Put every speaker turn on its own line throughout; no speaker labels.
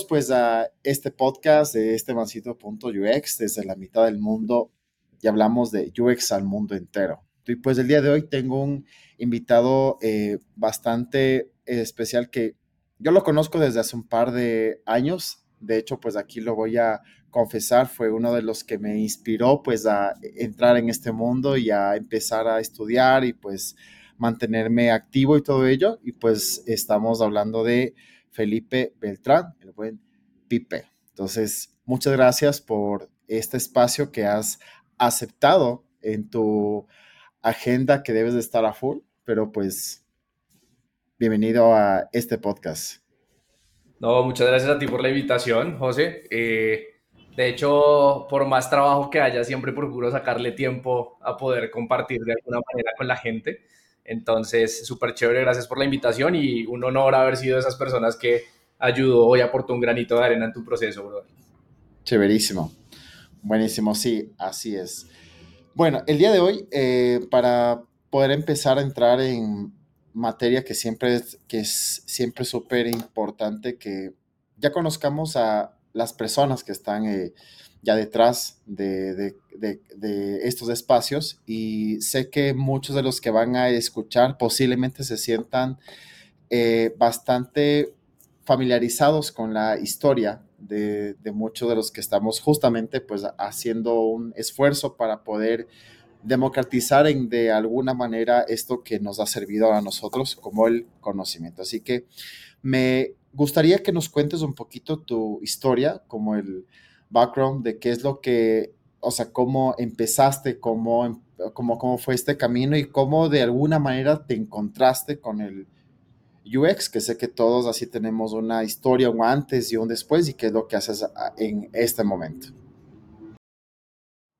pues a este podcast de este mancito.ux desde la mitad del mundo y hablamos de UX al mundo entero. Y pues el día de hoy tengo un invitado eh, bastante especial que yo lo conozco desde hace un par de años. De hecho, pues aquí lo voy a confesar, fue uno de los que me inspiró pues a entrar en este mundo y a empezar a estudiar y pues mantenerme activo y todo ello. Y pues estamos hablando de Felipe Beltrán, el buen Pipe. Entonces, muchas gracias por este espacio que has aceptado en tu agenda que debes de estar a full, pero pues bienvenido a este podcast.
No, muchas gracias a ti por la invitación, José. Eh, de hecho, por más trabajo que haya, siempre procuro sacarle tiempo a poder compartir de alguna manera con la gente. Entonces, súper chévere, gracias por la invitación y un honor haber sido esas personas que ayudó y aportó un granito de arena en tu proceso, brother.
Chéverísimo. Buenísimo, sí, así es. Bueno, el día de hoy, eh, para poder empezar a entrar en materia que siempre es, que es siempre súper importante que ya conozcamos a las personas que están eh, ya detrás de, estos espacios y sé que muchos de los que van a escuchar posiblemente se sientan eh, bastante familiarizados con la historia de, muchos de los que estamos justamente pues haciendo un esfuerzo para poder democratizar en, de alguna manera esto que nos ha servido a nosotros como el conocimiento. Así que me gustaría que nos cuentes un poquito tu historia, como el, background de qué es lo que, o sea, cómo empezaste, cómo, em, cómo, cómo fue este camino y cómo de alguna manera te encontraste con el UX, que sé que todos así tenemos una historia, un antes y un después, y qué es lo que haces en este momento.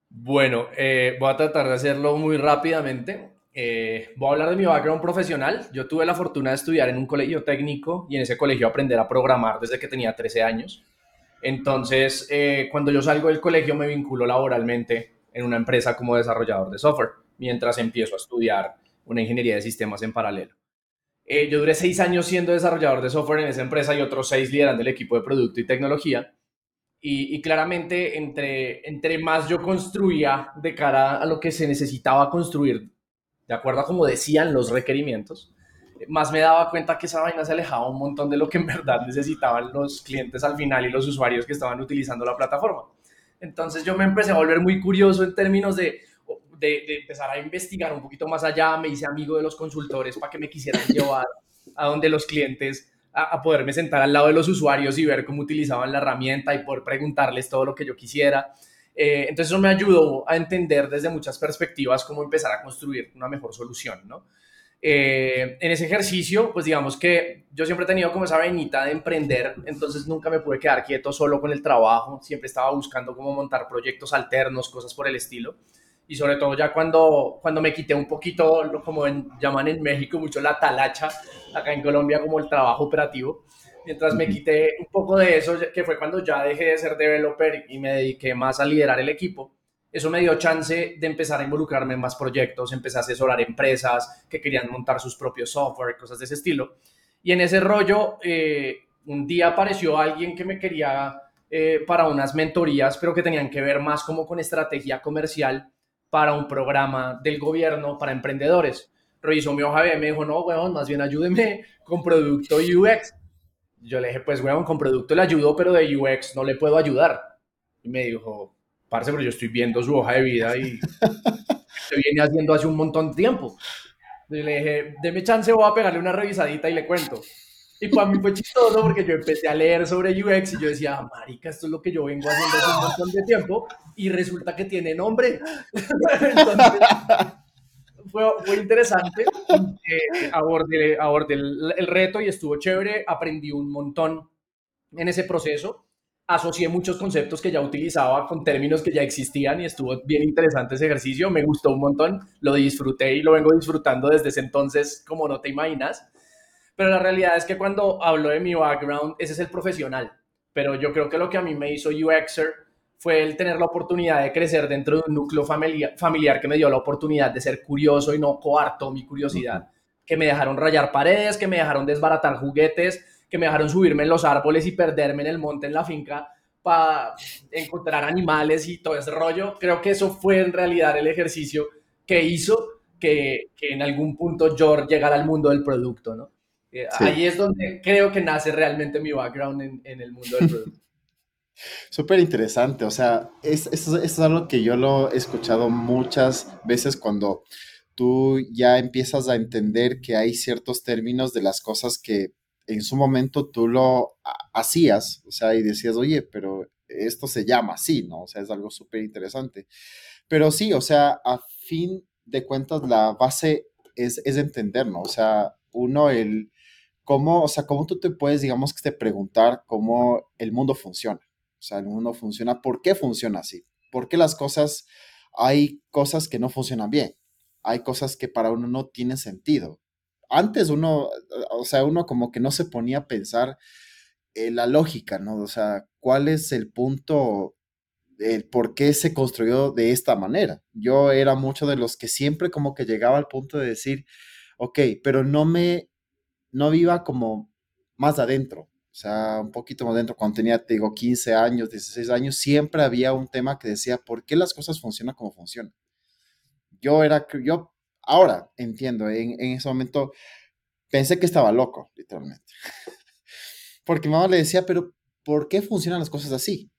Bueno, eh, voy a tratar de hacerlo muy rápidamente. Eh, voy a hablar de mi background profesional. Yo tuve la fortuna de estudiar en un colegio técnico y en ese colegio aprender a programar desde que tenía 13 años. Entonces, eh, cuando yo salgo del colegio me vinculo laboralmente en una empresa como desarrollador de software, mientras empiezo a estudiar una ingeniería de sistemas en paralelo. Eh, yo duré seis años siendo desarrollador de software en esa empresa y otros seis liderando el equipo de producto y tecnología. Y, claramente, entre, entre más yo construía de cara a lo que se necesitaba construir, de acuerdo a como decían los requerimientos, más me daba cuenta que esa vaina se alejaba un montón de lo que en verdad necesitaban los clientes al final y los usuarios que estaban utilizando la plataforma. Entonces yo me empecé a volver muy curioso en términos de, de, empezar a investigar un poquito más allá, me hice amigo de los consultores para que me quisieran llevar a donde los clientes, a, poderme sentar al lado de los usuarios y ver cómo utilizaban la herramienta y poder preguntarles todo lo que yo quisiera. Eh, entonces eso me ayudó a entender desde muchas perspectivas cómo empezar a construir una mejor solución, ¿no? Eh, en ese ejercicio, pues digamos que yo siempre he tenido como esa venita de emprender, entonces nunca me pude quedar quieto solo con el trabajo, siempre estaba buscando cómo montar proyectos alternos, cosas por el estilo. Y sobre todo ya cuando, cuando me quité un poquito, lo como llaman en México mucho la talacha, acá en Colombia como el trabajo operativo, mientras me quité un poco de eso, que fue cuando ya dejé de ser developer y me dediqué más a liderar el equipo, eso me dio chance de empezar a involucrarme en más proyectos, empecé a asesorar empresas que querían montar sus propios software, cosas de ese estilo. Y en ese rollo, eh, un día apareció alguien que me quería eh, para unas mentorías, pero que tenían que ver más como con estrategia comercial para un programa del gobierno para emprendedores. Revisó mi hoja de me dijo, no, weón, más bien ayúdeme con producto UX. Yo le dije, pues, weón, con producto le ayudo, pero de UX no le puedo ayudar. Y me dijo, parce, pero yo estoy viendo su hoja de vida y se viene haciendo hace un montón de tiempo. Y le dije, deme chance, voy a pegarle una revisadita y le cuento. Y para mí fue chistoso porque yo empecé a leer sobre UX y yo decía, ah, marica, esto es lo que yo vengo haciendo hace un montón de tiempo y resulta que tiene nombre. Entonces, fue, fue interesante. Eh, abordé, abordé el, el reto y estuvo chévere. Aprendí un montón en ese proceso asocié muchos conceptos que ya utilizaba con términos que ya existían y estuvo bien interesante ese ejercicio, me gustó un montón, lo disfruté y lo vengo disfrutando desde ese entonces como no te imaginas, pero la realidad es que cuando hablo de mi background, ese es el profesional, pero yo creo que lo que a mí me hizo UXer fue el tener la oportunidad de crecer dentro de un núcleo familiar, familiar que me dio la oportunidad de ser curioso y no coarto mi curiosidad, que me dejaron rayar paredes, que me dejaron desbaratar juguetes, que me dejaron subirme en los árboles y perderme en el monte, en la finca, para encontrar animales y todo ese rollo. Creo que eso fue en realidad el ejercicio que hizo que, que en algún punto yo llegara al mundo del producto, ¿no? Eh, ahí es donde creo que nace realmente mi background en, en el mundo del producto.
Súper interesante, o sea, es, es, algo que yo lo he escuchado muchas veces cuando tú ya empiezas a entender que hay ciertos términos de las cosas que en su momento tú lo hacías, o sea, y decías, oye, pero esto se llama así, ¿no? O sea, es algo súper interesante. Pero sí, o sea, a fin de cuentas, la base es, es entender, ¿no? O sea, uno, el cómo, o sea, cómo tú te puedes, digamos, que te preguntar cómo el mundo funciona. O sea, el mundo funciona, ¿por qué funciona así? ¿Por qué las cosas, hay cosas que no funcionan bien? Hay cosas que para uno no tienen sentido. Antes uno, o sea, uno como que no se ponía a pensar en la lógica, ¿no? O sea, ¿cuál es el punto, el por qué se construyó de esta manera? Yo era mucho de los que siempre como que llegaba al punto de decir, ok, pero no me, no viva como más adentro o sea, un poquito más dentro, cuando tenía, te digo, 15 años, 16 años, siempre había un tema que decía, ¿por qué las cosas funcionan como funcionan? Yo era, yo ahora entiendo, en, ese momento pensé que estaba loco, literalmente. Porque mi mamá le decía, pero ¿por qué funcionan las cosas así?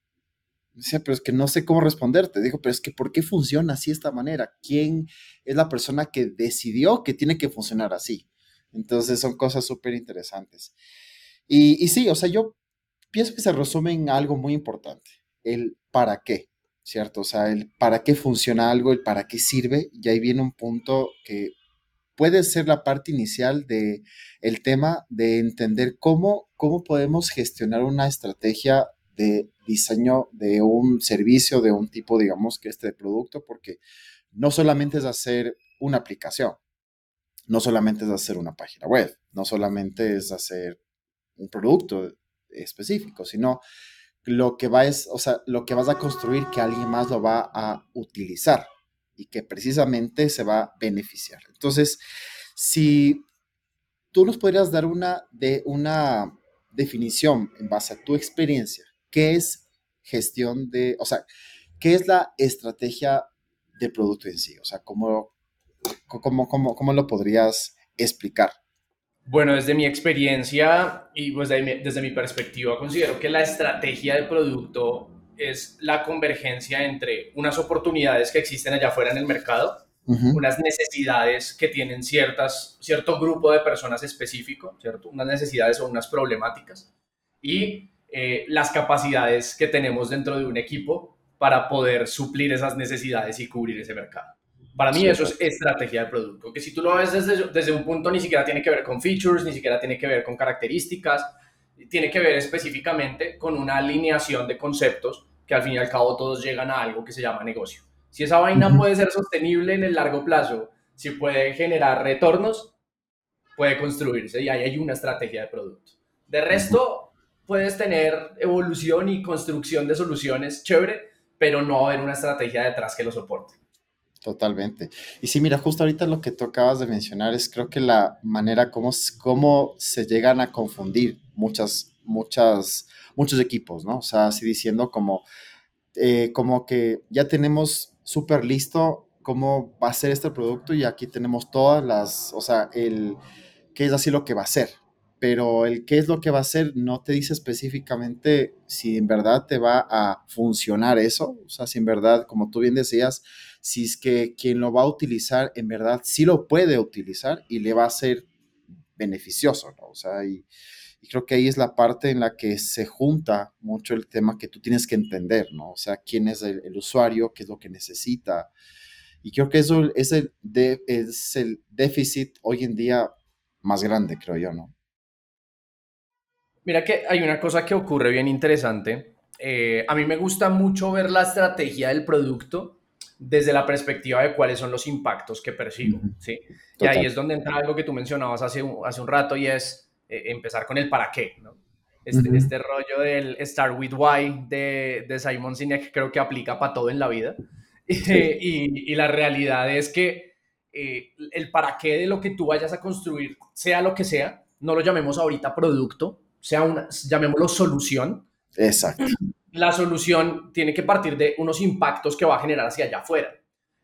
Decía, pero es que no sé cómo responderte. Digo, pero es que ¿por qué funciona así de esta manera? ¿Quién es la persona que decidió que tiene que funcionar así? Entonces son cosas súper interesantes. Y, sí, o sea, yo pienso que se resume en algo muy importante, el para qué, ¿cierto? O sea, el para qué funciona algo, el para qué sirve, y ahí viene un punto que puede ser la parte inicial de el tema de entender cómo, cómo podemos gestionar una estrategia de diseño de un servicio, de un tipo, digamos, que este producto, porque no solamente es hacer una aplicación, no solamente es hacer una página web, no solamente es hacer un producto específico, sino lo que va es, o sea, lo que vas a construir que alguien más lo va a utilizar y que precisamente se va a beneficiar. Entonces, si tú nos podrías dar una, de, una definición en base a tu experiencia, ¿qué es gestión de, o sea, qué es la estrategia de producto en sí? O sea, ¿cómo, cómo, cómo, cómo lo podrías explicar?
Bueno, desde mi experiencia y pues desde mi, perspectiva, considero que la estrategia de producto es la convergencia entre unas oportunidades que existen allá afuera en el mercado, unas necesidades que tienen ciertas, cierto grupo de personas específico, ¿cierto? unas necesidades o unas problemáticas, y eh, las capacidades que tenemos dentro de un equipo para poder suplir esas necesidades y cubrir ese mercado. Para mí eso es estrategia de producto, que si tú lo ves desde, desde un punto ni siquiera tiene que ver con features, ni siquiera tiene que ver con características, tiene que ver específicamente con una alineación de conceptos que al fin y al cabo todos llegan a algo que se llama negocio. Si esa vaina puede ser sostenible en el largo plazo, si puede generar retornos, puede construirse y ahí hay una estrategia de producto. De resto, puedes tener evolución y construcción de soluciones chévere, pero no haber una estrategia detrás que lo soporte.
Totalmente. Y sí, mira, justo ahorita lo que tú acabas de mencionar es creo que la manera como, cómo se llegan a confundir muchas, muchas, muchos equipos, ¿no? O sea, así diciendo como, eh, como que ya tenemos súper listo cómo va a ser este producto y aquí tenemos todas las, o sea, el, qué es así lo que va a ser, pero el qué es lo que va a ser no te dice específicamente si en verdad te va a funcionar eso, o sea, si en verdad, como tú bien decías, si es que quien lo va a utilizar en verdad sí lo puede utilizar y le va a ser beneficioso, ¿no? O sea, y, creo que ahí es la parte en la que se junta mucho el tema que tú tienes que entender, ¿no? O sea, quién es el, usuario, qué es lo que necesita. Y creo que eso es el, es el déficit hoy en día más grande, creo yo, ¿no?
Mira que hay una cosa que ocurre bien interesante. Eh, a mí me gusta mucho ver la estrategia del producto desde la perspectiva de cuáles son los impactos que percibo, ¿sí? Y ahí es donde entra algo que tú mencionabas hace un, hace un rato y es eh, empezar con el para qué, ¿no? Este, este, rollo del Start with Why de, de Simon Sinek creo que aplica para todo en la vida. Y, y, la realidad es que eh, el para qué de lo que tú vayas a construir, sea lo que sea, no lo llamemos ahorita producto, sea una, llamémoslo solución.
Exacto.
La solución tiene que partir de unos impactos que va a generar hacia allá afuera.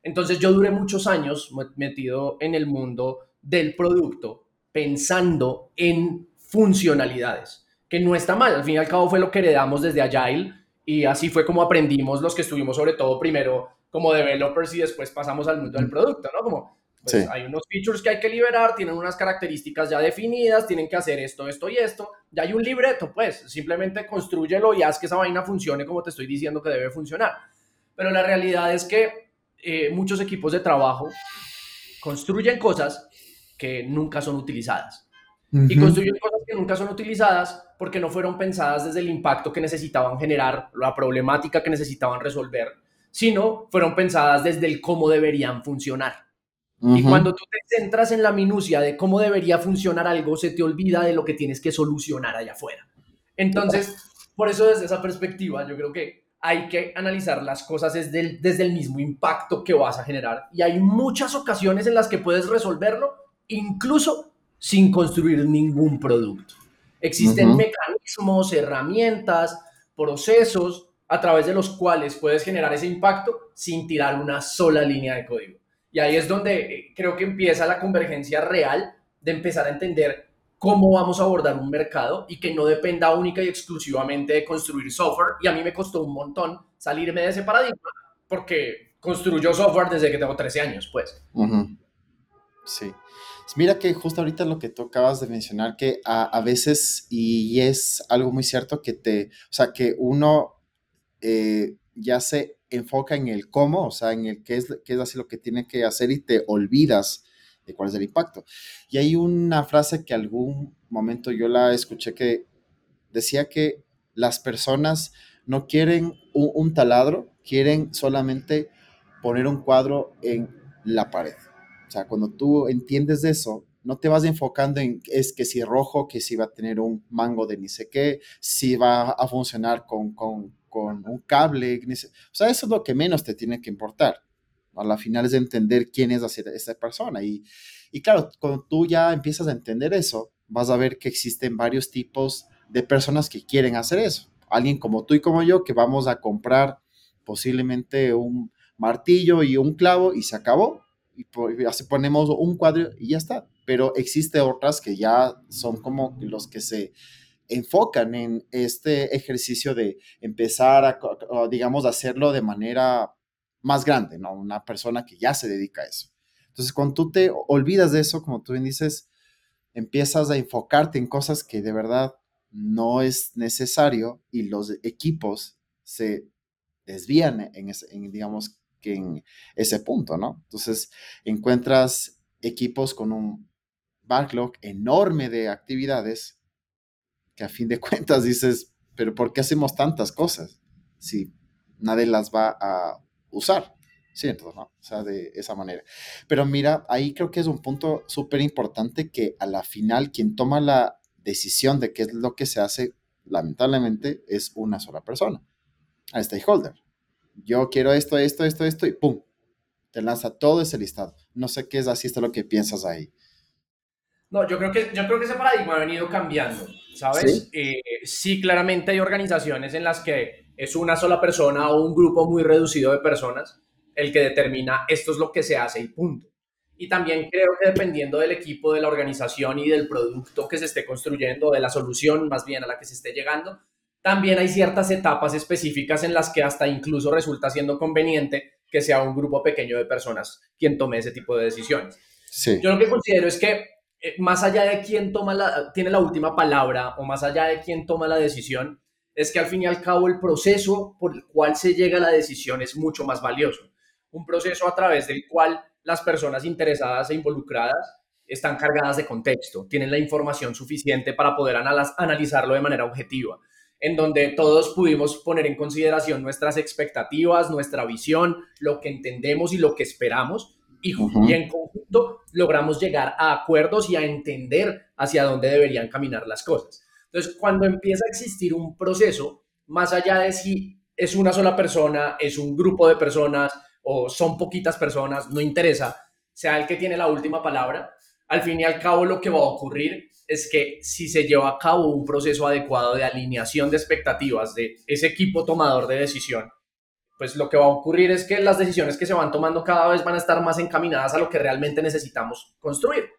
Entonces yo duré muchos años metido en el mundo del producto pensando en funcionalidades, que no está mal, al fin y al cabo fue lo que heredamos desde Agile y así fue como aprendimos los que estuvimos sobre todo primero como developers y después pasamos al mundo del producto, ¿no? Como pues, hay unos features que hay que liberar, tienen unas características ya definidas, tienen que hacer esto, esto y esto, ya hay un libreto, pues simplemente construyelo y haz que esa vaina funcione como te estoy diciendo que debe funcionar. Pero la realidad es que eh, muchos equipos de trabajo construyen cosas que nunca son utilizadas. Y construyen cosas que nunca son utilizadas porque no fueron pensadas desde el impacto que necesitaban generar, la problemática que necesitaban resolver, sino fueron pensadas desde el cómo deberían funcionar. Y cuando tú te centras en la minucia de cómo debería funcionar algo, se te olvida de lo que tienes que solucionar allá afuera. Entonces, por eso desde esa perspectiva, yo creo que hay que analizar las cosas desde el, desde el mismo impacto que vas a generar. Y hay muchas ocasiones en las que puedes resolverlo, incluso sin construir ningún producto. Existen mecanismos, herramientas, procesos a través de los cuales puedes generar ese impacto sin tirar una sola línea de código. Y ahí es donde eh, creo que empieza la convergencia real de empezar a entender cómo vamos a abordar un mercado y que no dependa única y exclusivamente de construir software. Y a mí me costó un montón salirme de ese paradigma porque construyo software desde que tengo 13 años, pues.
Sí. Mira que justo ahorita lo que tú acabas de mencionar, que a, veces, y es algo muy cierto, que te, o sea, que uno eh, ya se enfoca en el cómo, o sea, en el qué es, qué es así lo que tiene que hacer y te olvidas de cuál es el impacto. Y hay una frase que algún momento yo la escuché que decía que las personas no quieren un, taladro, quieren solamente poner un cuadro en la pared. O sea, cuando tú entiendes eso, no te vas enfocando en es que si rojo, que si va a tener un mango de ni sé qué, si va a funcionar con, con, con un cable. O sea, eso es lo que menos te tiene que importar. A la final es entender quién es esa persona. Y, y claro, cuando tú ya empiezas a entender eso, vas a ver que existen varios tipos de personas que quieren hacer eso. Alguien como tú y como yo que vamos a comprar posiblemente un martillo y un clavo y se acabó. Y así ponemos un cuadro y ya está. Pero existe otras que ya son como los que se enfocan en este ejercicio de empezar a, digamos, hacerlo de manera más grande, ¿no? Una persona que ya se dedica a eso. Entonces, cuando tú te olvidas de eso, como tú bien dices, empiezas a enfocarte en cosas que de verdad no es necesario y los equipos se desvían en, ese, digamos, que en ese punto, ¿no? Entonces, encuentras equipos con un backlog enorme de actividades que a fin de cuentas dices, pero ¿por qué hacemos tantas cosas si nadie las va a usar. ¿no? O sea, de esa manera. Pero mira, ahí creo que es un punto súper importante que a la final quien toma la decisión de qué es lo que se hace, lamentablemente, es una sola persona, al stakeholder. Yo quiero esto, esto, esto, esto, y ¡pum! Te lanza todo ese listado. No sé qué es así, esto lo que piensas ahí.
No, yo creo que, yo creo que ese paradigma ha venido cambiando, ¿sabes? ¿Sí? Eh, sí, claramente hay organizaciones en las que es una sola persona o un grupo muy reducido de personas el que determina esto es lo que se hace y punto. Y también creo que dependiendo del equipo, de la organización y del producto que se esté construyendo, de la solución más bien a la que se esté llegando, también hay ciertas etapas específicas en las que hasta incluso resulta siendo conveniente que sea un grupo pequeño de personas quien tome ese tipo de decisiones. Sí. Yo lo que considero es que más allá de quién toma la, tiene la última palabra o más allá de quién toma la decisión, es que al fin y al cabo el proceso por el cual se llega a la decisión es mucho más valioso. Un proceso a través del cual las personas interesadas e involucradas están cargadas de contexto, tienen la información suficiente para poder analizarlo de manera objetiva, en donde todos pudimos poner en consideración nuestras expectativas, nuestra visión, lo que entendemos y lo que esperamos, y, y, en conjunto logramos llegar a acuerdos y a entender hacia dónde deberían caminar las cosas. Entonces, cuando empieza a existir un proceso, más allá de si es una sola persona, es un grupo de personas o son poquitas personas, no interesa, sea el que tiene la última palabra, al fin y al cabo lo que va a ocurrir es que si se lleva a cabo un proceso adecuado de alineación de expectativas de ese equipo tomador de decisión, pues lo que va a ocurrir es que las decisiones que se van tomando cada vez van a estar más encaminadas a lo que realmente necesitamos construir.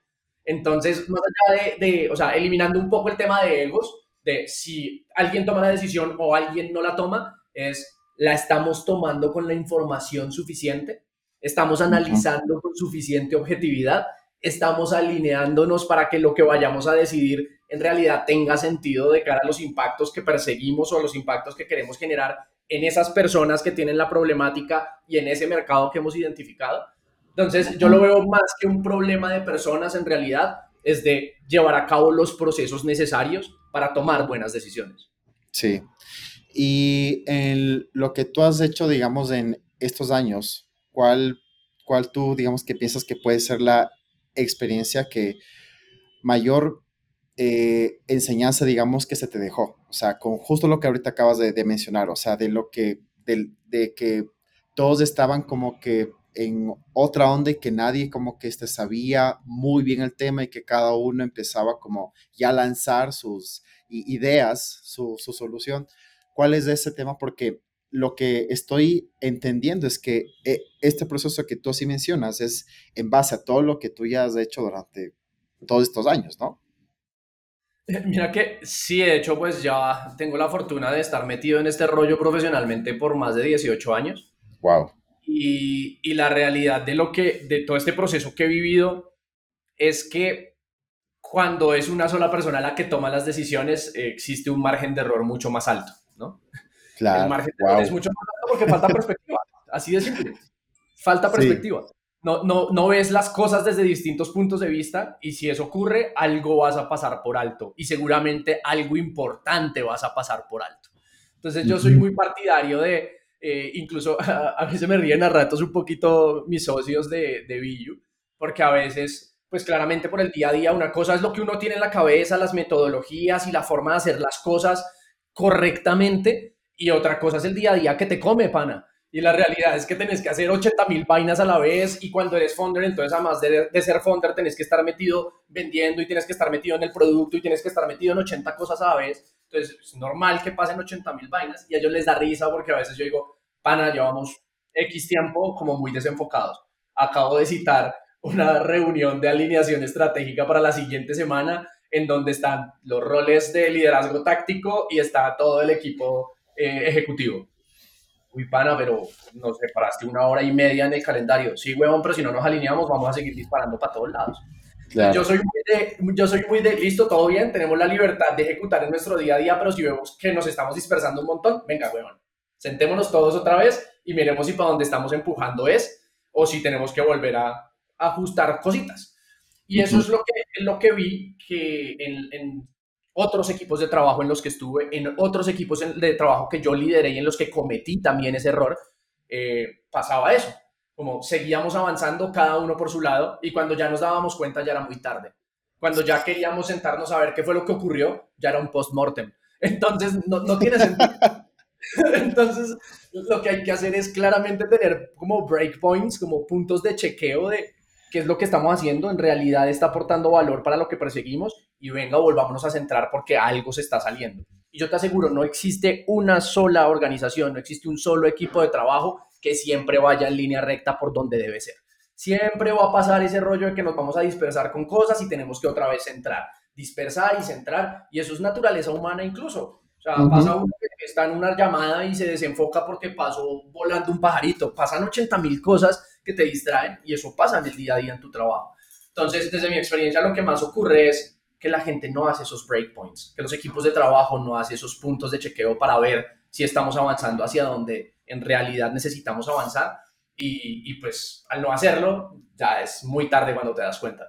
Entonces, más allá de, de o sea, eliminando un poco el tema de egos, de si alguien toma la decisión o alguien no la toma, es la estamos tomando con la información suficiente, estamos analizando con suficiente objetividad, estamos alineándonos para que lo que vayamos a decidir en realidad tenga sentido de cara a los impactos que perseguimos o los impactos que queremos generar en esas personas que tienen la problemática y en ese mercado que hemos identificado. Entonces, yo lo veo más que un problema de personas en realidad, es de llevar a cabo los procesos necesarios para tomar buenas decisiones.
Sí. Y en lo que tú has hecho, digamos, en estos años, ¿cuál, cuál tú, digamos, que piensas que puede ser la experiencia que mayor eh, enseñanza, digamos, que se te dejó? O sea, con justo lo que ahorita acabas de, mencionar, o sea, de lo que, de, de que todos estaban como que en otra onda y que nadie como que este sabía muy bien el tema y que cada uno empezaba como ya a lanzar sus ideas, su, solución. ¿Cuál es ese tema? Porque lo que estoy entendiendo es que eh, este proceso que tú así mencionas es en base a todo lo que tú ya has hecho durante todos estos años, ¿no?
Mira que sí, de hecho, pues ya tengo la fortuna de estar metido en este rollo profesionalmente por más de 18 años.
Wow.
Y, y, la realidad de lo que, de todo este proceso que he vivido es que cuando es una sola persona la que toma las decisiones, existe un margen de error mucho más alto, ¿no?
Claro.
El margen de error es mucho más alto porque falta perspectiva, así de simple. Falta perspectiva. No, no, no ves las cosas desde distintos puntos de vista y si eso ocurre, algo vas a pasar por alto y seguramente algo importante vas a pasar por alto. Entonces yo soy muy partidario de, eh, incluso a, veces me ríen a ratos un poquito mis socios de, de Billu, porque a veces, pues claramente por el día a día, una cosa es lo que uno tiene en la cabeza, las metodologías y la forma de hacer las cosas correctamente, y otra cosa es el día a día que te come, pana. Y la realidad es que tenés que hacer 80 mil vainas a la vez y cuando eres founder, entonces además de, de, ser founder, tenés que estar metido vendiendo y tienes que estar metido en el producto y tienes que estar metido en 80 cosas a la vez. Entonces es normal que pasen 80 mil vainas y a ellos les da risa porque a veces yo digo, pana, llevamos X tiempo como muy desenfocados. Acabo de citar una reunión de alineación estratégica para la siguiente semana en donde están los roles de liderazgo táctico y está todo el equipo eh, ejecutivo. Uy, pana, pero nos separaste una hora y media en el calendario. Sí, huevón, pero si no nos alineamos, vamos a seguir disparando para todos lados. Yo, soy muy de, yo soy muy de, listo, todo bien, tenemos la libertad de ejecutar en nuestro día a día, pero si vemos que nos estamos dispersando un montón, venga, huevón, sentémonos todos otra vez y miremos si para dónde estamos empujando es o si tenemos que volver a, ajustar cositas. Y eso es lo que, lo que vi que en, en, otros equipos de trabajo en los que estuve, en otros equipos de trabajo que yo lideré y en los que cometí también ese error, eh, pasaba eso. Como seguíamos avanzando cada uno por su lado y cuando ya nos dábamos cuenta ya era muy tarde. Cuando ya queríamos sentarnos a ver qué fue lo que ocurrió, ya era un post-mortem. Entonces, no, no tiene sentido. Entonces, lo que hay que hacer es claramente tener como breakpoints, como puntos de chequeo de qué es lo que estamos haciendo, en realidad está aportando valor para lo que perseguimos y venga, volvámonos a centrar porque algo se está saliendo. Y yo te aseguro, no existe una sola organización, no existe un solo equipo de trabajo que siempre vaya en línea recta por donde debe ser. Siempre va a pasar ese rollo de que nos vamos a dispersar con cosas y tenemos que otra vez centrar, dispersar y centrar, y eso es naturaleza humana incluso. O sea, pasa uno que está en una llamada y se desenfoca porque pasó volando un pajarito. Pasan 80 mil cosas que te distraen y eso pasa en el día a día en tu trabajo. Entonces, desde mi experiencia, lo que más ocurre es que la gente no hace esos breakpoints, que los equipos de trabajo no hacen esos puntos de chequeo para ver si estamos avanzando hacia donde en realidad necesitamos avanzar. Y, pues al no hacerlo, ya es muy tarde cuando te das cuenta.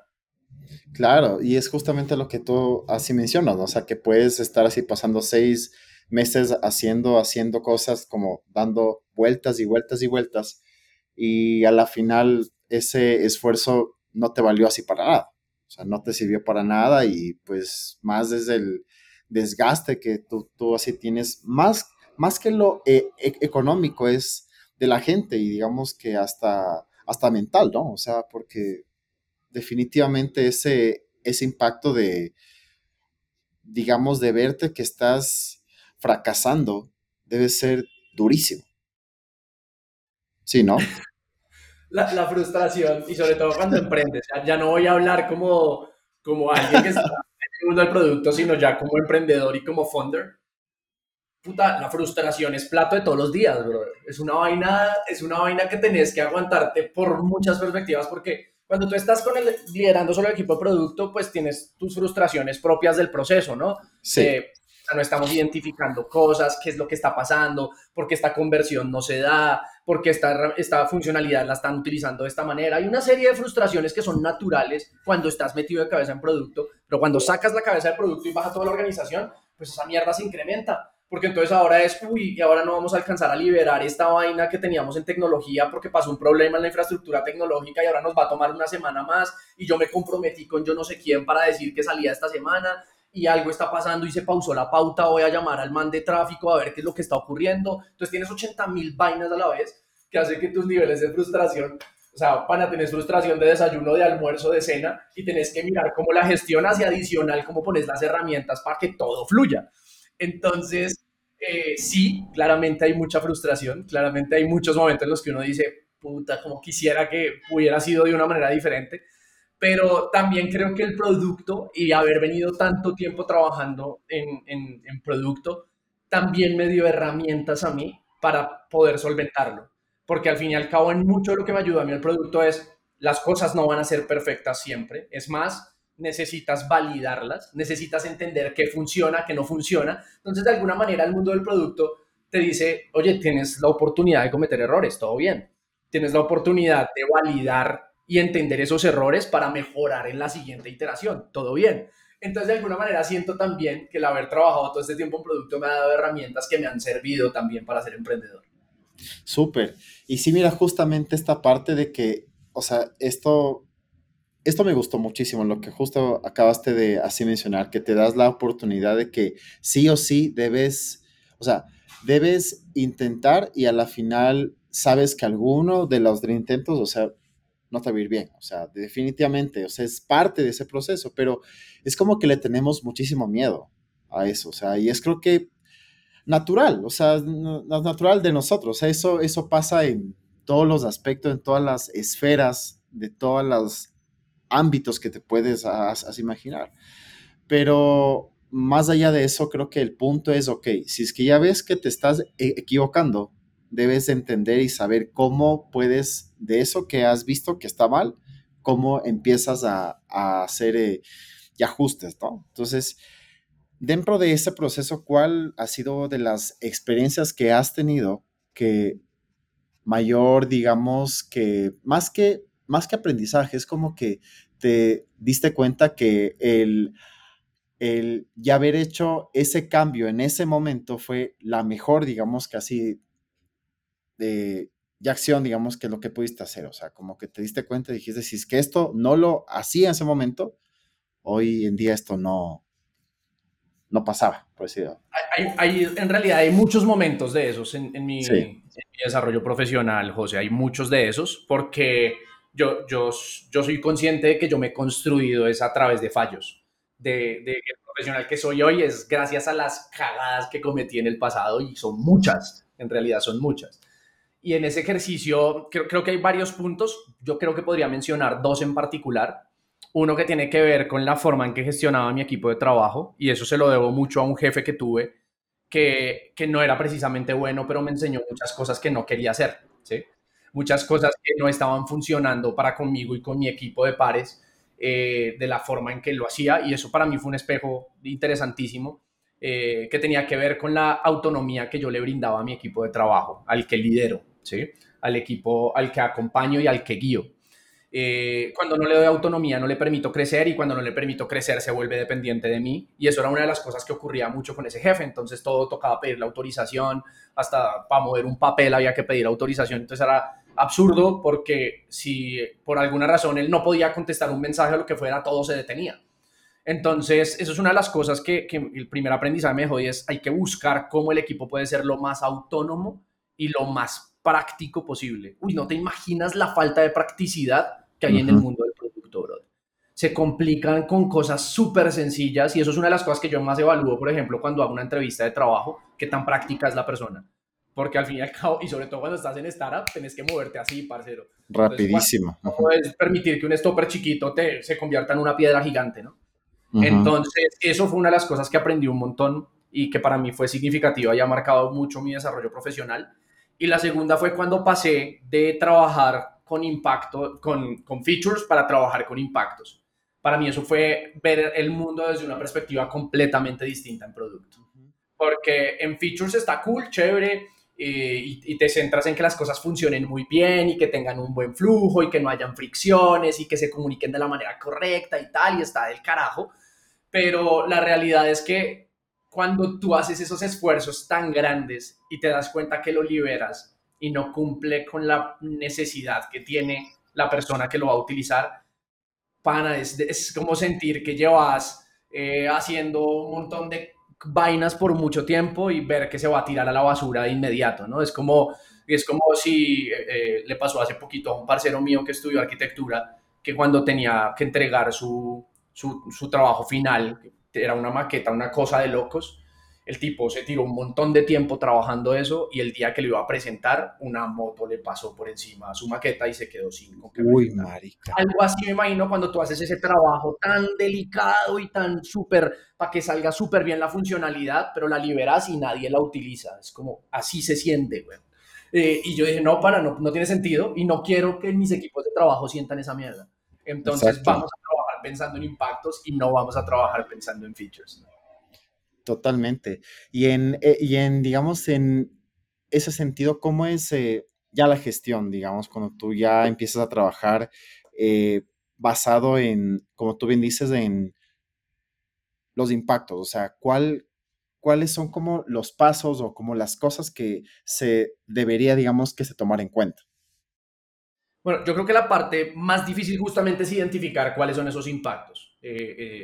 Claro, y es justamente lo que tú así mencionas, ¿no? o sea, que puedes estar así pasando seis meses haciendo, haciendo cosas como dando vueltas y vueltas y vueltas, y a la final ese esfuerzo no te valió así para nada, o sea, no te sirvió para nada y pues más desde el desgaste que tú, tú así tienes, más, más que lo eh, e económico es de la gente y digamos que hasta, hasta mental, ¿no? O sea, porque definitivamente ese, ese impacto de, digamos, de verte que estás fracasando debe ser durísimo. Sí, ¿no?
La, frustración, y sobre todo cuando emprendes. Ya, no voy a hablar como, como alguien que está en el mundo del producto, sino ya como emprendedor y como founder. Puta, la frustración es plato de todos los días, bro. Es una vaina, es una vaina que tenés que aguantarte por muchas perspectivas, porque cuando tú estás con el, liderando solo el equipo de producto, pues tienes tus frustraciones propias del proceso, ¿no?
Sí.
Eh, no estamos identificando cosas, qué es lo que está pasando, por qué esta conversión no se da, por qué esta, esta funcionalidad la están utilizando de esta manera. Hay una serie de frustraciones que son naturales cuando estás metido de cabeza en producto, pero cuando sacas la cabeza del producto y baja toda la organización, pues esa mierda se incrementa. Porque entonces ahora es, uy, y ahora no vamos a alcanzar a liberar esta vaina que teníamos en tecnología porque pasó un problema en la infraestructura tecnológica y ahora nos va a tomar una semana más y yo me comprometí con yo no sé quién para decir que salía esta semana y algo está pasando y se pausó la pauta, voy a llamar al man de tráfico a ver qué es lo que está ocurriendo. Entonces tienes 80 mil vainas a la vez que hace que tus niveles de frustración, o sea, para tener frustración de desayuno, de almuerzo, de cena, y tenés que mirar cómo la gestionas y adicional cómo pones las herramientas para que todo fluya. Entonces, eh, sí, claramente hay mucha frustración, claramente hay muchos momentos en los que uno dice, puta, como quisiera que hubiera sido de una manera diferente, pero también creo que el producto y haber venido tanto tiempo trabajando en, en, producto también me dio herramientas a mí para poder solventarlo. Porque al fin y al cabo, en mucho lo que me ayuda a mí el producto es, las cosas no van a ser perfectas siempre. Es más, necesitas validarlas, necesitas entender qué funciona, qué no funciona. Entonces, de alguna manera, el mundo del producto te dice, oye, tienes la oportunidad de cometer errores, todo bien. Tienes la oportunidad de validar y entender esos errores para mejorar en la siguiente iteración. Todo bien. Entonces, de alguna manera, siento también que el haber trabajado todo este tiempo en producto me ha dado herramientas que me han servido también para ser emprendedor.
Súper. Y sí, mira, justamente esta parte de que, o sea, esto, esto me gustó muchísimo, lo que justo acabaste de así mencionar, que te das la oportunidad de que sí o sí debes, o sea, debes intentar y a la final sabes que alguno de los intentos, o sea, no te va a ir bien. O sea, definitivamente, o sea, es parte de ese proceso, pero es como que le tenemos muchísimo miedo a eso. O sea, y es creo que natural, o sea, natural de nosotros. O sea, eso, eso pasa en todos los aspectos, en todas las esferas, de todos los ámbitos que te puedes imaginar. Pero más allá de eso, creo que el punto es, ok, si es que ya ves que te estás e-, equivocando, debes entender y saber cómo puedes, de eso que has visto que está mal, cómo empiezas a, hacer eh, y ajustes, ¿no? Entonces, dentro de ese proceso, ¿cuál ha sido de las experiencias que has tenido que mayor, digamos, que más que, más que aprendizaje, es como que te diste cuenta que el, el ya haber hecho ese cambio en ese momento fue la mejor, digamos, que así de, acción, digamos, que es lo que pudiste hacer. O sea, como que te diste cuenta y dijiste, si es que esto no lo hacía en ese momento, hoy en día esto no, no pasaba, por decirlo.
Hay, en realidad hay muchos momentos de esos en, mi, desarrollo profesional, José. Hay muchos de esos porque yo, yo, yo soy consciente de que yo me he construido es a través de fallos. De, de el profesional que soy hoy es gracias a las cagadas que cometí en el pasado y son muchas, en realidad son muchas. Y en ese ejercicio creo, creo que hay varios puntos. Yo creo que podría mencionar dos en particular. Uno que tiene que ver con la forma en que gestionaba mi equipo de trabajo, y eso se lo debo mucho a un jefe que tuve, que, que no era precisamente bueno, pero me enseñó muchas cosas que no quería hacer, ¿sí? Muchas cosas que no estaban funcionando para conmigo y con mi equipo de pares eh, de la forma en que lo hacía, y eso para mí fue un espejo interesantísimo eh, que tenía que ver con la autonomía que yo le brindaba a mi equipo de trabajo, al que lidero. ¿Sí? al equipo al que acompaño y al que guío. Eh, cuando no le doy autonomía no le permito crecer y cuando no le permito crecer se vuelve dependiente de mí y eso era una de las cosas que ocurría mucho con ese jefe, entonces todo tocaba pedir la autorización, hasta para mover un papel había que pedir autorización, entonces era absurdo porque si por alguna razón él no podía contestar un mensaje o lo que fuera, todo se detenía. Entonces, eso es una de las cosas que, que el primer aprendizaje me dejó y es hay que buscar cómo el equipo puede ser lo más autónomo y lo más práctico posible. Uy, no te imaginas la falta de practicidad que hay en el mundo del producto, brother. se complican con cosas súper sencillas y eso es una de las cosas que yo más evalúo, por ejemplo, cuando hago una entrevista de trabajo, qué tan práctica es la persona. Porque al fin y al cabo, y sobre todo cuando estás en startup, tenés que moverte así, parcero.
Rapidísimo.
No puedes permitir que un stopper chiquito te, se convierta en una piedra gigante, ¿no? Entonces, eso fue una de las cosas que aprendí un montón y que para mí fue significativa y ha marcado mucho mi desarrollo profesional. Y la segunda fue cuando pasé de trabajar con impacto, con, con features para trabajar con impactos. Para mí eso fue ver el mundo desde una perspectiva completamente distinta en producto. Porque en features está cool, chévere, y, te centras en que las cosas funcionen muy bien y que tengan un buen flujo y que no hayan fricciones y que se comuniquen de la manera correcta y tal, y está del carajo. Pero la realidad es que cuando tú haces esos esfuerzos tan grandes y te das cuenta que lo liberas y no cumple con la necesidad que tiene la persona que lo va a utilizar, pana, es, como sentir que llevas eh, haciendo un montón de vainas por mucho tiempo y ver que se va a tirar a la basura de inmediato, ¿no? Es como, es como si eh, eh, le pasó hace poquito a un parcero mío que estudió arquitectura, que cuando tenía que entregar su, su, su trabajo final, era una maqueta, una cosa de locos, el tipo se tiró un montón de tiempo trabajando eso y el día que lo iba a presentar, una moto le pasó por encima a su maqueta y se quedó sin
Uy, marica.
Algo así me imagino cuando tú haces ese trabajo tan delicado y tan súper, para que salga súper bien la funcionalidad, pero la liberas y nadie la utiliza. Es como, así se siente, güey. Eh, y yo dije, no, para, no, no tiene sentido y no quiero que mis equipos de trabajo sientan esa mierda. Entonces vamos a pensando en impactos y no vamos a trabajar pensando en features.
Totalmente. Y en, eh, y en, digamos, en ese sentido, ¿cómo es eh, ya la gestión, digamos, cuando tú ya empiezas a trabajar eh, basado en, como tú bien dices, en los impactos? O sea, ¿cuál, ¿cuáles son como los pasos o como las cosas que se debería, digamos, que se tomar en cuenta?
Bueno, yo creo que la parte más difícil justamente es identificar cuáles son esos impactos.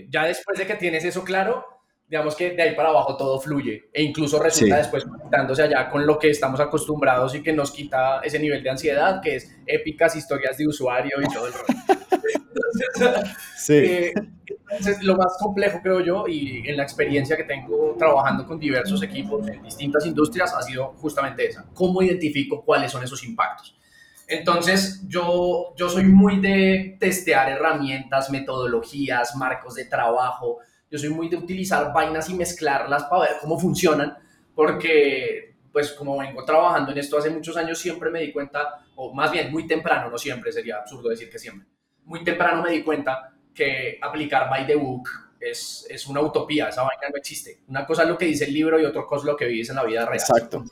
ya después de que tienes eso claro, digamos que de ahí para abajo todo fluye e incluso resulta después conectándose allá con lo que estamos acostumbrados y que nos quita ese nivel de ansiedad que es épicas historias de usuario y todo el rollo. sí. Eh, entonces, lo más complejo creo yo y en la experiencia que tengo trabajando con diversos equipos en distintas industrias ha sido justamente esa, cómo identifico cuáles son esos impactos. Entonces, yo, yo soy muy de testear herramientas, metodologías, marcos de trabajo, yo soy muy de utilizar vainas y mezclarlas para ver cómo funcionan, porque pues como vengo trabajando en esto hace muchos años, siempre me di cuenta, o más bien muy temprano, no siempre, sería absurdo decir que siempre, muy temprano me di cuenta que aplicar by the book es, es una utopía, esa vaina no existe. Una cosa es lo que dice el libro y otra cosa es lo que vives en la vida real.
Exacto.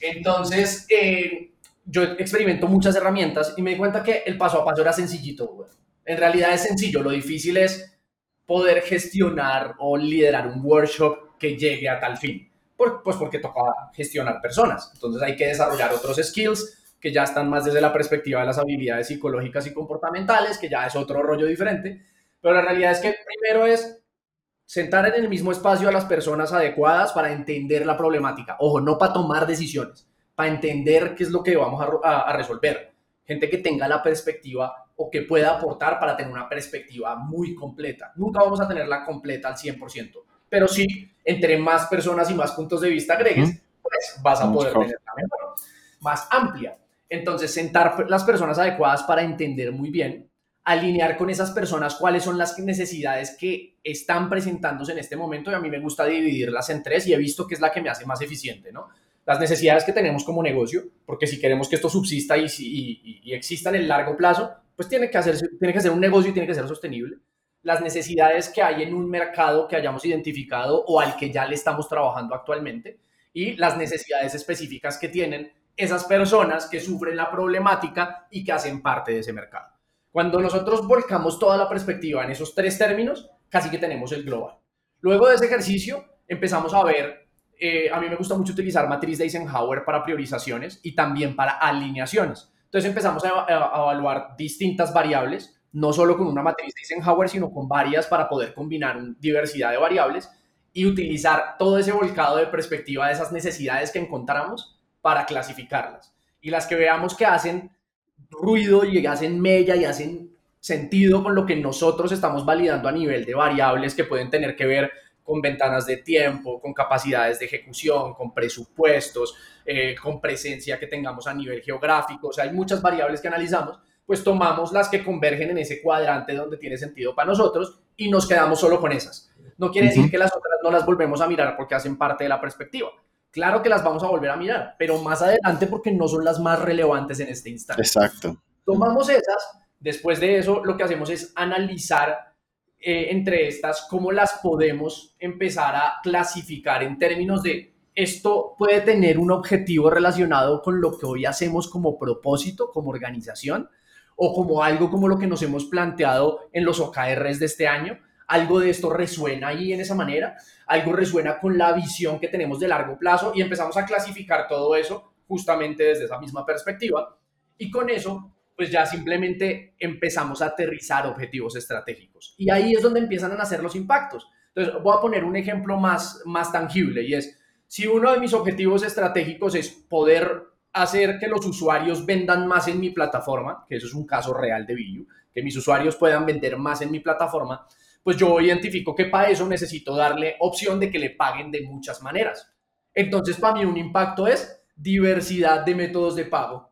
Entonces, eh, yo experimento muchas herramientas y me di cuenta que el paso a paso era sencillito. En realidad es sencillo, lo difícil es poder gestionar o liderar un workshop que llegue a tal fin. pues porque toca gestionar personas. Entonces hay que desarrollar otros skills que ya están más desde la perspectiva de las habilidades psicológicas y comportamentales, que ya es otro rollo diferente. Pero la realidad es que primero es sentar en el mismo espacio a las personas adecuadas para entender la problemática. Ojo, no para tomar decisiones, para entender qué es lo que vamos a, a resolver. Gente que tenga la perspectiva o que pueda aportar para tener una perspectiva muy completa. Nunca vamos a tenerla completa al 100%, pero sí, entre más personas y más puntos de vista agregues, pues vas a poder tenerla mejor, más amplia. Entonces, sentar las personas adecuadas para entender muy bien, alinear con esas personas cuáles son las necesidades que están presentándose en este momento y a mí me gusta dividirlas en tres y he visto que es la que me hace más eficiente, ¿no? Las necesidades que tenemos como negocio, porque si queremos que esto subsista y, y, y exista en el largo plazo, pues tiene que, hacer, tiene que ser un negocio y tiene que ser sostenible. Las necesidades que hay en un mercado que hayamos identificado o al que ya le estamos trabajando actualmente y las necesidades específicas que tienen esas personas que sufren la problemática y que hacen parte de ese mercado. Cuando nosotros volcamos toda la perspectiva en esos tres términos, casi que tenemos el global. Luego de ese ejercicio, empezamos a ver, eh, a mí me gusta mucho utilizar matriz de Eisenhower para priorizaciones y también para alineaciones. Entonces empezamos a, evaluar distintas variables, no solo con una matriz de Eisenhower, sino con varias para poder combinar diversidad de variables y utilizar todo ese volcado de perspectiva de esas necesidades que encontramos para clasificarlas. Y las que veamos que hacen ruido y hacen mella y hacen sentido con lo que nosotros estamos validando a nivel de variables que pueden tener que ver con ventanas de tiempo, con capacidades de ejecución, con presupuestos, eh, con presencia que tengamos a nivel geográfico. O sea, hay muchas variables que analizamos, pues tomamos las que convergen en ese cuadrante donde tiene sentido para nosotros y nos quedamos solo con esas. No quiere decir que las otras no las volvemos a mirar porque hacen parte de la perspectiva. Claro que las vamos a volver a mirar, pero más adelante porque no son las más relevantes en este instante.
Exacto.
Tomamos esas, después de eso lo que hacemos es analizar eh, entre estas, cómo las podemos empezar a clasificar en términos de esto puede tener un objetivo relacionado con lo que hoy hacemos como propósito, como organización, o como algo como lo que nos hemos planteado en los OKRs de este año. Algo de esto resuena ahí en esa manera, algo resuena con la visión que tenemos de largo plazo y empezamos a clasificar todo eso justamente desde esa misma perspectiva. Y con eso pues ya simplemente empezamos a aterrizar objetivos estratégicos. Y ahí es donde empiezan a nacer los impactos. Entonces, voy a poner un ejemplo más, más tangible y es, si uno de mis objetivos estratégicos es poder hacer que los usuarios vendan más en mi plataforma, que eso es un caso real de Billu, que mis usuarios puedan vender más en mi plataforma, pues yo identifico que para eso necesito darle opción de que le paguen de muchas maneras. Entonces, para mí un impacto es diversidad de métodos de pago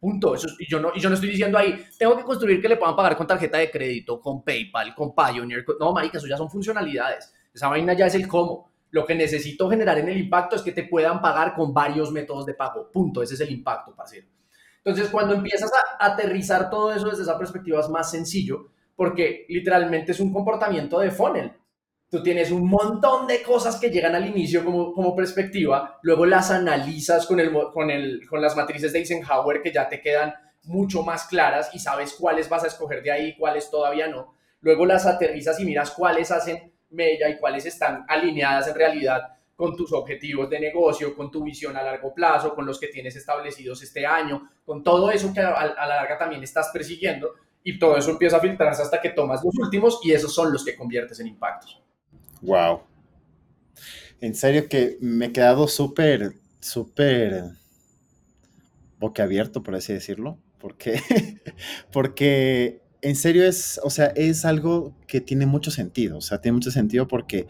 Punto. Eso, y, yo no, y yo no estoy diciendo ahí, tengo que construir que le puedan pagar con tarjeta de crédito, con PayPal, con Pioneer. no, marica, eso ya son funcionalidades. Esa vaina ya es el cómo. Lo que necesito generar en el impacto es que te puedan pagar con varios métodos de pago. Punto. Ese es el impacto, parcero. Entonces, cuando empiezas a aterrizar todo eso desde esa perspectiva es más sencillo, porque literalmente es un comportamiento de funnel tú tienes un montón de cosas que llegan al inicio como, como perspectiva, luego las analizas con, el, con, el, con las matrices de Eisenhower que ya te quedan mucho más claras y sabes cuáles vas a escoger de ahí, cuáles todavía no. Luego las aterrizas y miras cuáles hacen mella y cuáles están alineadas en realidad con tus objetivos de negocio, con tu visión a largo plazo, con los que tienes establecidos este año, con todo eso que a, a la larga también estás persiguiendo y todo eso empieza a filtrarse hasta que tomas los últimos y esos son los que conviertes en impactos.
Wow. En serio que me he quedado súper, súper boquiabierto, por así decirlo, porque, porque en serio es, o sea, es algo que tiene mucho sentido, o sea, tiene mucho sentido porque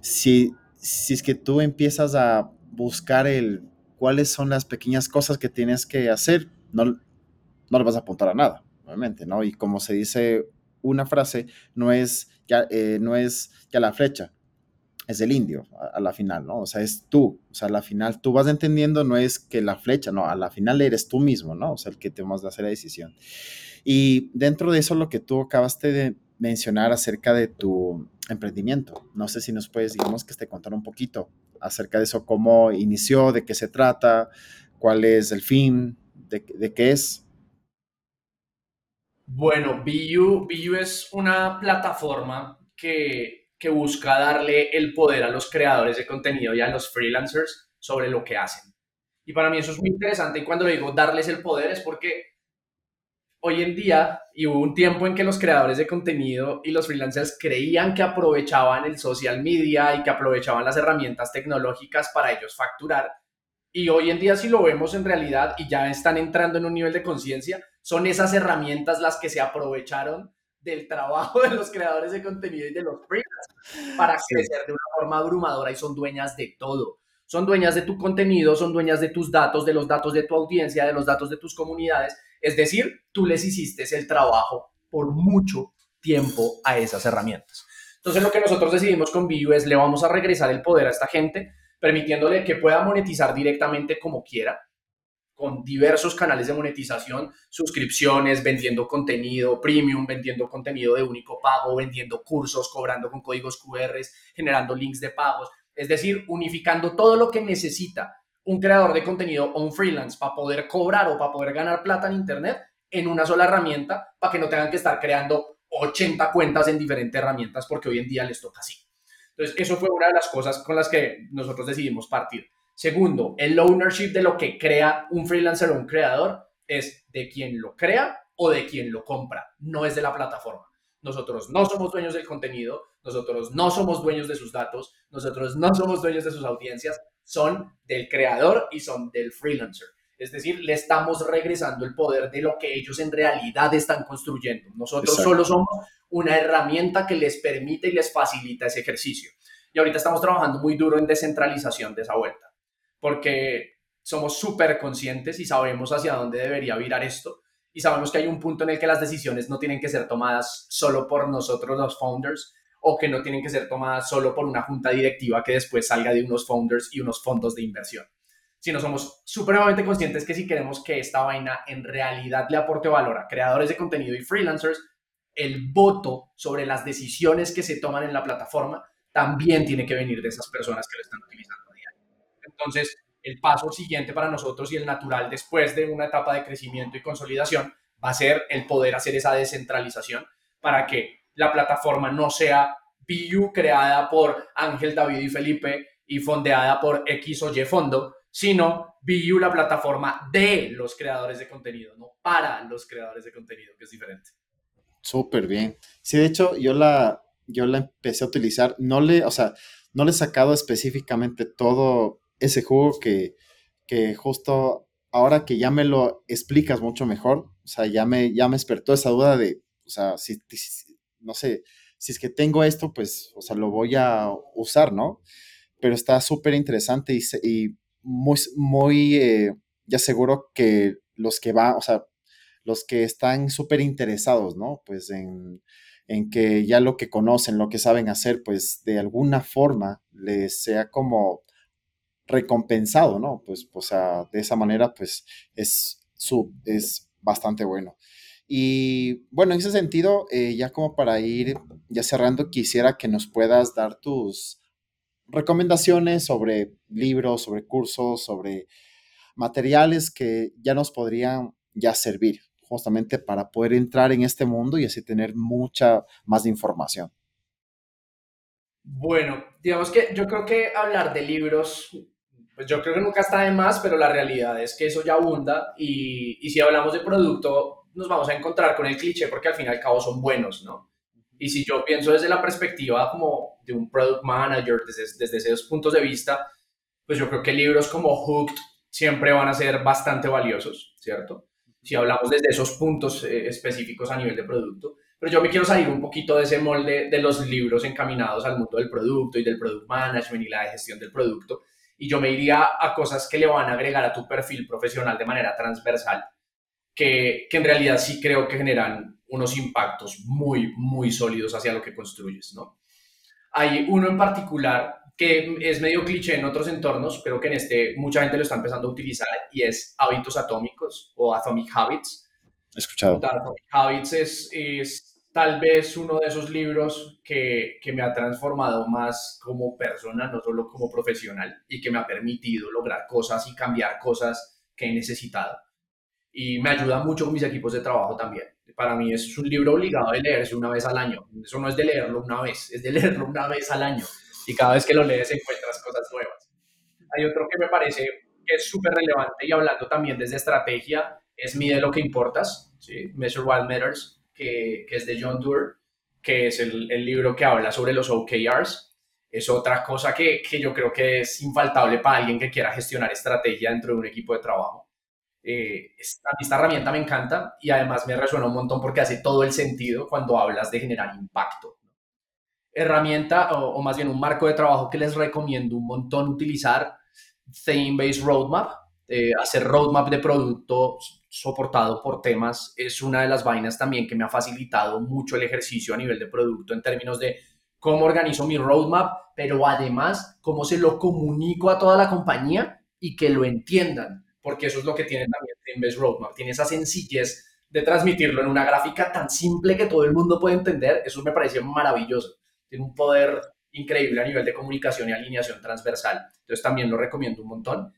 si, si es que tú empiezas a buscar el cuáles son las pequeñas cosas que tienes que hacer, no, no le vas a apuntar a nada, obviamente, ¿no? Y como se dice una frase, no es ya, eh, no es ya la flecha, es el indio a, la final, ¿no? O sea, es tú, o sea, a la final tú vas entendiendo, no es que la flecha, no, a la final eres tú mismo, ¿no? O sea, el que te vas a hacer la decisión. Y dentro de eso, lo que tú acabaste de mencionar acerca de tu emprendimiento, no sé si nos puedes, digamos, que te contar un poquito acerca de eso, cómo inició, de qué se trata, cuál es el fin, de, de qué es.
Bueno, BU, es una plataforma que, que busca darle el poder a los creadores de contenido y a los freelancers sobre lo que hacen. Y para mí eso es muy interesante y cuando digo darles el poder es porque hoy en día y hubo un tiempo en que los creadores de contenido y los freelancers creían que aprovechaban el social media y que aprovechaban las herramientas tecnológicas para ellos facturar. Y hoy en día si lo vemos en realidad y ya están entrando en un nivel de conciencia, son esas herramientas las que se aprovecharon del trabajo de los creadores de contenido y de los freelancers para crecer de una forma abrumadora y son dueñas de todo. Son dueñas de tu contenido, son dueñas de tus datos, de los datos de tu audiencia, de los datos de tus comunidades. Es decir, tú les hiciste el trabajo por mucho tiempo a esas herramientas. Entonces lo que nosotros decidimos con View es le vamos a regresar el poder a esta gente, permitiéndole que pueda monetizar directamente como quiera, con diversos canales de monetización, suscripciones, vendiendo contenido premium, vendiendo contenido de único pago, vendiendo cursos, cobrando con códigos QR, generando links de pagos, es decir, unificando todo lo que necesita un creador de contenido o un freelance para poder cobrar o para poder ganar plata en Internet en una sola herramienta para que no tengan que estar creando 80 cuentas en diferentes herramientas porque hoy en día les toca así. Entonces, eso fue una de las cosas con las que nosotros decidimos partir. Segundo, el ownership de lo que crea un freelancer o un creador es de quien lo crea o de quien lo compra, no es de la plataforma. Nosotros no somos dueños del contenido, nosotros no somos dueños de sus datos, nosotros no somos dueños de sus audiencias, son del creador y son del freelancer. Es decir, le estamos regresando el poder de lo que ellos en realidad están construyendo. Nosotros solo somos una herramienta que les permite y les facilita ese ejercicio. Y ahorita estamos trabajando muy duro en descentralización de esa vuelta, porque somos súper conscientes y sabemos hacia dónde debería virar esto. Y sabemos que hay un punto en el que las decisiones no tienen que ser tomadas solo por nosotros los founders o que no tienen que ser tomadas solo por una junta directiva que después salga de unos founders y unos fondos de inversión sino somos supremamente conscientes que si queremos que esta vaina en realidad le aporte valor a creadores de contenido y freelancers, el voto sobre las decisiones que se toman en la plataforma también tiene que venir de esas personas que lo están utilizando a diario. Entonces, el paso siguiente para nosotros y el natural después de una etapa de crecimiento y consolidación va a ser el poder hacer esa descentralización para que la plataforma no sea BU creada por Ángel, David y Felipe y fondeada por X o Y fondo, sino BU la plataforma de los creadores de contenido, no para los creadores de contenido, que es diferente.
Súper bien. Sí, de hecho, yo la, yo la empecé a utilizar, no le, o sea, no le he sacado específicamente todo ese jugo que, que justo ahora que ya me lo explicas mucho mejor, o sea, ya me, ya me despertó esa duda de, o sea, si, no sé, si es que tengo esto, pues, o sea, lo voy a usar, ¿no? Pero está súper interesante y, y muy, muy eh, ya seguro que los que van, o sea, los que están súper interesados, ¿no? Pues en, en, que ya lo que conocen, lo que saben hacer, pues de alguna forma les sea como recompensado, ¿no? Pues, o sea, de esa manera, pues es, su, es bastante bueno. Y bueno, en ese sentido, eh, ya como para ir ya cerrando, quisiera que nos puedas dar tus recomendaciones sobre libros, sobre cursos, sobre materiales que ya nos podrían ya servir justamente para poder entrar en este mundo y así tener mucha más información.
Bueno, digamos que yo creo que hablar de libros, pues yo creo que nunca está de más, pero la realidad es que eso ya abunda y, y si hablamos de producto, nos vamos a encontrar con el cliché porque al fin y al cabo son buenos, ¿no? Y si yo pienso desde la perspectiva como de un product manager, desde, desde esos puntos de vista, pues yo creo que libros como Hooked siempre van a ser bastante valiosos, ¿cierto? Si hablamos desde esos puntos eh, específicos a nivel de producto. Pero yo me quiero salir un poquito de ese molde de los libros encaminados al mundo del producto y del product management y la gestión del producto. Y yo me iría a cosas que le van a agregar a tu perfil profesional de manera transversal, que, que en realidad sí creo que generan unos impactos muy, muy sólidos hacia lo que construyes, ¿no? Hay uno en particular que es medio cliché en otros entornos, pero que en este mucha gente lo está empezando a utilizar y es hábitos atómicos o Atomic Habits.
escuchado.
Atomic Habits es, es tal vez uno de esos libros que, que me ha transformado más como persona, no solo como profesional, y que me ha permitido lograr cosas y cambiar cosas que he necesitado. Y me ayuda mucho con mis equipos de trabajo también para mí es un libro obligado de leerse una vez al año. Eso no es de leerlo una vez, es de leerlo una vez al año. Y cada vez que lo lees encuentras cosas nuevas. Hay otro que me parece que es súper relevante y hablando también desde estrategia, es Mide lo que importas, ¿sí? Measure What Matters, que, que es de John Doerr, que es el, el, libro que habla sobre los OKRs. Es otra cosa que, que yo creo que es infaltable para alguien que quiera gestionar estrategia dentro de un equipo de trabajo eh, esta, herramienta me encanta y además me resuena un montón porque hace todo el sentido cuando hablas de generar impacto. Herramienta o, más bien un marco de trabajo que les recomiendo un montón utilizar, Theme-Based Roadmap. Eh, hacer roadmap de producto soportado por temas es una de las vainas también que me ha facilitado mucho el ejercicio a nivel de producto en términos de cómo organizo mi roadmap, pero además cómo se lo comunico a toda la compañía y que lo entiendan porque eso es lo que tiene también Team Roadmap, tiene esa sencillez de transmitirlo en una gráfica tan simple que todo el mundo puede entender, eso me parece maravilloso, tiene un poder increíble a nivel de comunicación y alineación transversal, entonces también lo recomiendo un montón.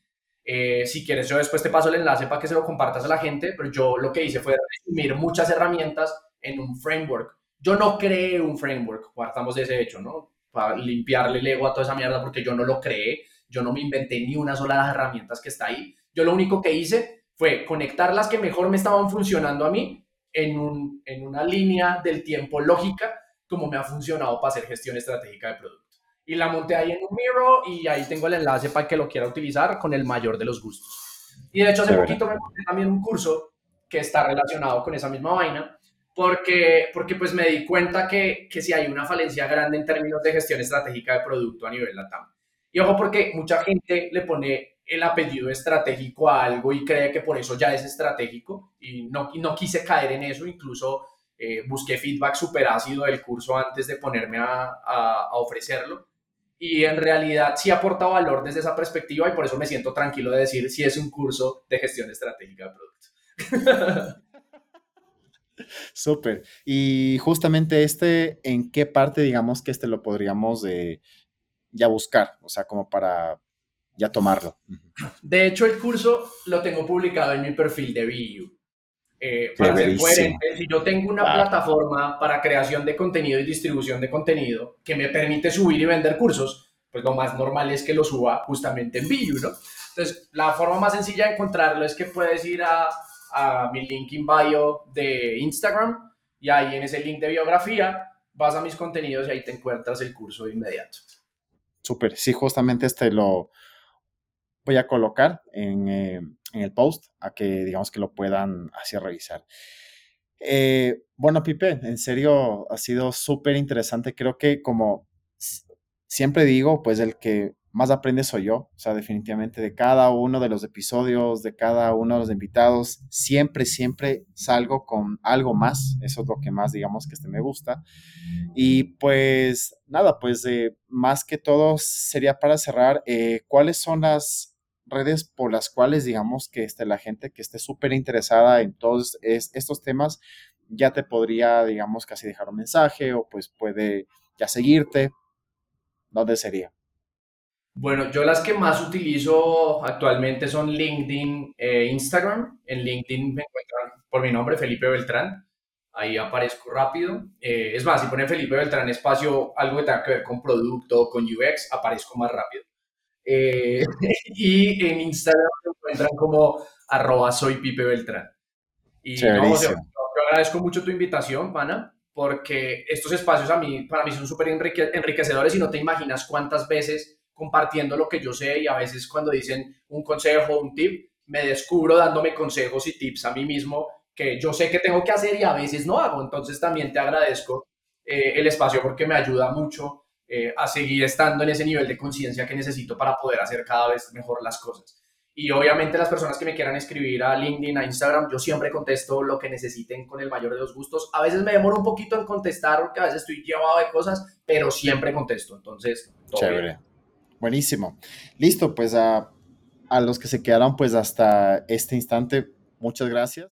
Eh, si quieres, yo después te paso el enlace para que se lo compartas a la gente, pero yo lo que hice fue resumir muchas herramientas en un framework. Yo no creé un framework, partamos de ese hecho, ¿no? Para limpiarle el ego a toda esa mierda porque yo no lo creé, yo no me inventé ni una sola de las herramientas que está ahí, yo lo único que hice fue conectar las que mejor me estaban funcionando a mí en, un, en una línea del tiempo lógica, como me ha funcionado para hacer gestión estratégica de producto. Y la monté ahí en un Miro y ahí tengo el enlace para que lo quiera utilizar con el mayor de los gustos. Y de hecho hace poquito me monté también un curso que está relacionado con esa misma vaina, porque, porque pues me di cuenta que, que si hay una falencia grande en términos de gestión estratégica de producto a nivel LATAM. Y ojo porque mucha gente le pone el apellido estratégico a algo y cree que por eso ya es estratégico y no, no quise caer en eso, incluso eh, busqué feedback súper ácido del curso antes de ponerme a, a, ofrecerlo y en realidad sí aporta valor desde esa perspectiva y por eso me siento tranquilo de decir si es un curso de gestión estratégica de productos.
Súper. Y justamente este, ¿en qué parte digamos que este lo podríamos eh, ya buscar? O sea, como para ya tomarlo.
De hecho, el curso lo tengo publicado en mi perfil de VU. Eh, para ser coherente, si yo tengo una plataforma para creación de contenido y distribución de contenido que me permite subir y vender cursos, pues lo más normal es que lo suba justamente en VU, ¿no? Entonces, la forma más sencilla de encontrarlo es que puedes ir a, a mi link in bio de Instagram y ahí en ese link de biografía vas a mis contenidos y ahí te encuentras el curso de inmediato.
Súper, sí, justamente este lo, voy a colocar en, eh, en, el post a que digamos que lo puedan así revisar. Eh, bueno, Pipe, en serio ha sido súper interesante. Creo que como siempre digo, pues el que más aprende soy yo, o sea, definitivamente de cada uno de los episodios, de cada uno de los invitados, siempre, siempre salgo con algo más, eso es lo que más, digamos, que este me gusta. Y pues nada, pues eh, más que todo sería para cerrar, ¿cuáles son las redes por las cuales, digamos, que este, la gente que esté súper interesada en todos estos temas ya te podría, digamos, casi dejar un mensaje o pues puede ya seguirte? ¿Dónde sería?
Bueno, yo las que más utilizo actualmente son LinkedIn e Instagram. En LinkedIn me encuentran por mi nombre, Felipe Beltrán. Ahí aparezco rápido. Eh, es más, si ponen Felipe Beltrán espacio, algo que tenga que ver con producto, con UX, aparezco más rápido. Eh, y en Instagram me encuentran como arroba soy Pipe Beltrán. Y yo, agradezco mucho tu invitación, pana, porque estos espacios a mí, para mí son súper enriquecedores y no te imaginas cuántas veces compartiendo lo que yo sé y a veces cuando dicen un consejo, un tip, me descubro dándome consejos y tips a mí mismo que yo sé que tengo que hacer y a veces no hago. Entonces también te agradezco eh, el espacio porque me ayuda mucho eh, a seguir estando en ese nivel de conciencia que necesito para poder hacer cada vez mejor las cosas. Y obviamente las personas que me quieran escribir a LinkedIn, a Instagram, yo siempre contesto lo que necesiten con el mayor de los gustos. A veces me demoro un poquito en contestar porque a veces estoy llevado de cosas, pero siempre contesto. Entonces,
chévere. Buenísimo. Listo, pues a, a los que se quedaron pues hasta este instante, muchas gracias.